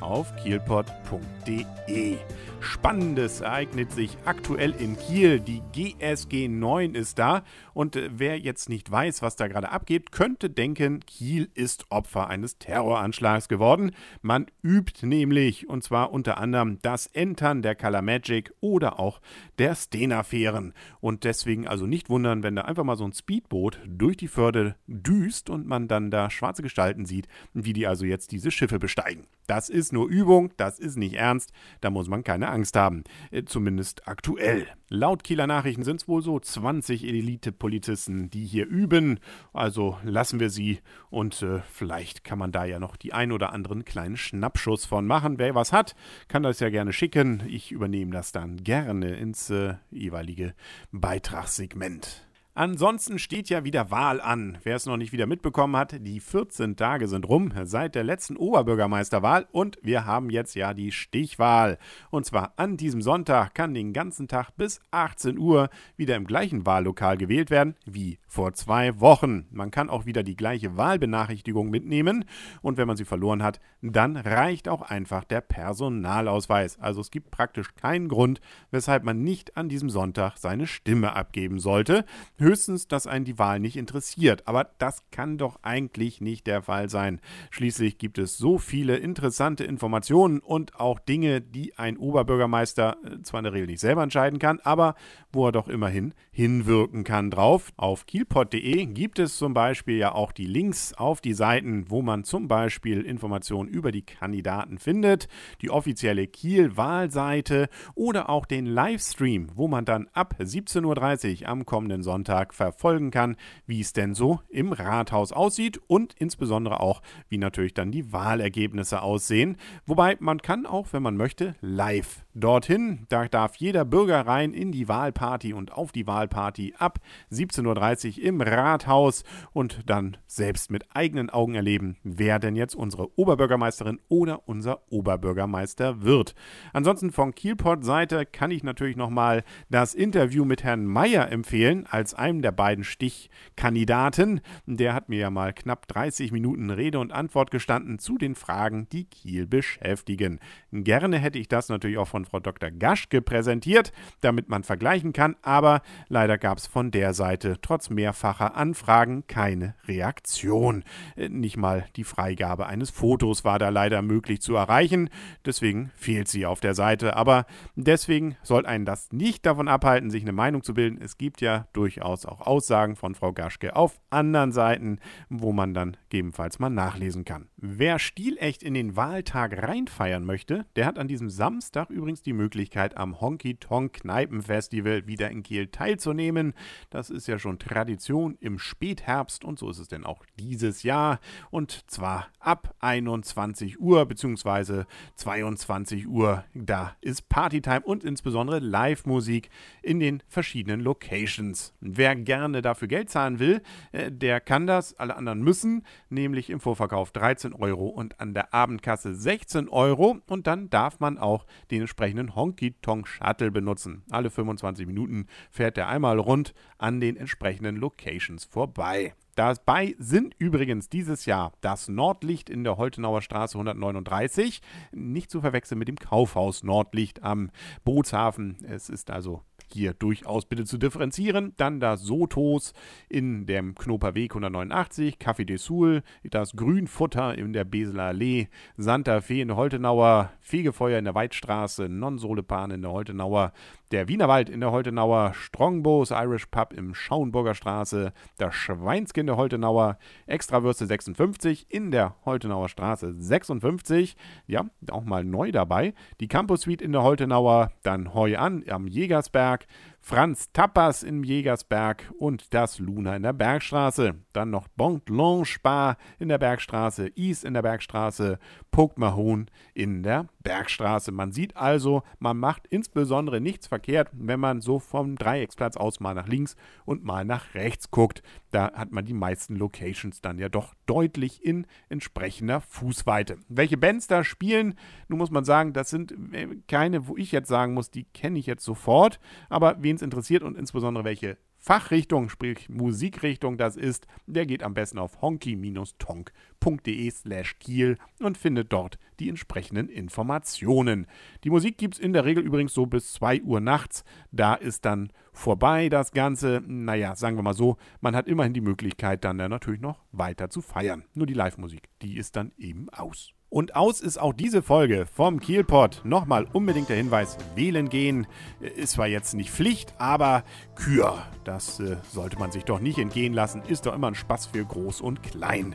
auf kielpot.de. Spannendes ereignet sich aktuell in Kiel. Die GSG 9 ist da und äh, wer jetzt nicht weiß, was da gerade abgeht, könnte denken, Kiel ist Opfer eines Terroranschlags geworden. Man übt nämlich und zwar unter anderem das Entern der Color Magic oder auch der Stena-Fähren. Und deswegen also nicht wundern, wenn da einfach mal so ein Speedboot durch die Förde düst und man dann da schwarze Gestalten sieht, wie die also jetzt diese Schiffe besteigen. Das ist nur Übung, das ist nicht ernst, da muss man keine Angst haben. Äh, zumindest aktuell. Laut Kieler Nachrichten sind es wohl so 20 Elite-Polizisten, die hier üben. Also lassen wir sie und äh, vielleicht kann man da ja noch die ein oder anderen kleinen Schnappschuss von machen. Wer was hat, kann das ja gerne schicken. Ich übernehme das dann gerne ins äh, jeweilige Beitragssegment. Ansonsten steht ja wieder Wahl an. Wer es noch nicht wieder mitbekommen hat, die 14 Tage sind rum seit der letzten Oberbürgermeisterwahl und wir haben jetzt ja die Stichwahl. Und zwar an diesem Sonntag kann den ganzen Tag bis 18 Uhr wieder im gleichen Wahllokal gewählt werden wie vor zwei Wochen. Man kann auch wieder die gleiche Wahlbenachrichtigung mitnehmen und wenn man sie verloren hat, dann reicht auch einfach der Personalausweis. Also es gibt praktisch keinen Grund, weshalb man nicht an diesem Sonntag seine Stimme abgeben sollte höchstens, dass einen die Wahl nicht interessiert. Aber das kann doch eigentlich nicht der Fall sein. Schließlich gibt es so viele interessante Informationen und auch Dinge, die ein Oberbürgermeister äh, zwar in der Regel nicht selber entscheiden kann, aber wo er doch immerhin hinwirken kann drauf. Auf kielpot.de gibt es zum Beispiel ja auch die Links auf die Seiten, wo man zum Beispiel Informationen über die Kandidaten findet, die offizielle Kiel-Wahlseite oder auch den Livestream, wo man dann ab 17.30 Uhr am kommenden Sonntag Sonntag verfolgen kann, wie es denn so im Rathaus aussieht und insbesondere auch, wie natürlich dann die Wahlergebnisse aussehen. Wobei man kann auch, wenn man möchte, live dorthin. Da darf jeder Bürger rein in die Wahlparty und auf die Wahlparty ab 17.30 Uhr im Rathaus und dann selbst mit eigenen Augen erleben, wer denn jetzt unsere Oberbürgermeisterin oder unser Oberbürgermeister wird. Ansonsten von Kielport Seite kann ich natürlich nochmal das Interview mit Herrn Meyer empfehlen als einem der beiden Stichkandidaten. Der hat mir ja mal knapp 30 Minuten Rede und Antwort gestanden zu den Fragen, die Kiel beschäftigen. Gerne hätte ich das natürlich auch von Frau Dr. Gaschke präsentiert, damit man vergleichen kann, aber leider gab es von der Seite trotz mehrfacher Anfragen keine Reaktion. Äh, nicht mal die Freigabe eines Fotos war da leider möglich zu erreichen, deswegen fehlt sie auf der Seite, aber deswegen soll einen das nicht davon abhalten, sich eine Meinung zu bilden. Es gibt ja durchaus auch Aussagen von Frau Gaschke auf anderen Seiten, wo man dann gegebenenfalls mal nachlesen kann. Wer stilecht in den Wahltag reinfeiern möchte, der hat an diesem Samstag übrigens übrigens die Möglichkeit, am Honky Tonk Kneipenfestival wieder in Kiel teilzunehmen. Das ist ja schon Tradition im Spätherbst und so ist es denn auch dieses Jahr. Und zwar ab 21 Uhr bzw. 22 Uhr. Da ist Partytime und insbesondere Live-Musik in den verschiedenen Locations. Wer gerne dafür Geld zahlen will, äh, der kann das. Alle anderen müssen, nämlich im Vorverkauf 13 Euro und an der Abendkasse 16 Euro. Und dann darf man auch den entsprechenden entsprechenden Honky-Tonk-Shuttle benutzen. Alle 25 Minuten fährt er einmal rund an den entsprechenden Locations vorbei. Dabei sind übrigens dieses Jahr das Nordlicht in der Holtenauer Straße 139, nicht zu verwechseln mit dem Kaufhaus Nordlicht am Bootshafen. Es ist also hier durchaus bitte zu differenzieren. Dann das Sotos in dem Knoperweg 189, Café de Sul, das Grünfutter in der Beseler Allee, Santa Fe in Holtenauer, Fegefeuer in der Weidstraße, Non-Solepan in der Holtenauer, der Wienerwald in der Holtenauer, Strongbos Irish Pub im Schauenburger Straße, das Schweinske in der Holtenauer, Extrawürste 56 in der Holtenauer Straße 56, ja, auch mal neu dabei, die Campus Suite in der Holtenauer, dann Heu an am Jägersberg, Franz Tapas im Jägersberg und das Luna in der Bergstraße. Dann noch Bon Blanche Bar in der Bergstraße, Is in der Bergstraße, Poke Mahon in der Bergstraße. Man sieht also, man macht insbesondere nichts verkehrt, wenn man so vom Dreiecksplatz aus mal nach links und mal nach rechts guckt. Da hat man die meisten Locations dann ja doch deutlich in entsprechender Fußweite. Welche Bands da spielen, nun muss man sagen, das sind äh, keine, wo ich jetzt sagen muss, die kenne ich jetzt sofort. Aber wen es interessiert und insbesondere welche Fachrichtung, sprich Musikrichtung das ist, der geht am besten auf honky-tonk.de slash Kiel und findet dort die entsprechenden Informationen. Die Musik gibt es in der Regel übrigens so bis 2 Uhr nachts. Da ist dann vorbei das Ganze. Naja, sagen wir mal so, man hat immerhin die Möglichkeit, dann natürlich noch weiter zu feiern. Nur die Live-Musik, die ist dann eben aus. Und aus ist auch diese Folge vom Kielpot. Nochmal unbedingt der Hinweis, wählen gehen. Ist zwar jetzt nicht Pflicht, aber Kür, das äh, sollte man sich doch nicht entgehen lassen. Ist doch immer ein Spaß für Groß und Klein.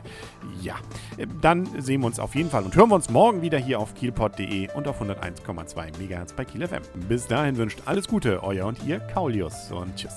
Ja, äh, dann sehen wir uns auf jeden Fall und hören wir uns morgen wieder hier auf kielpot.de und auf 101,2 MHz bei Kiel FM. Bis dahin wünscht alles Gute, euer und ihr Kaulius und tschüss.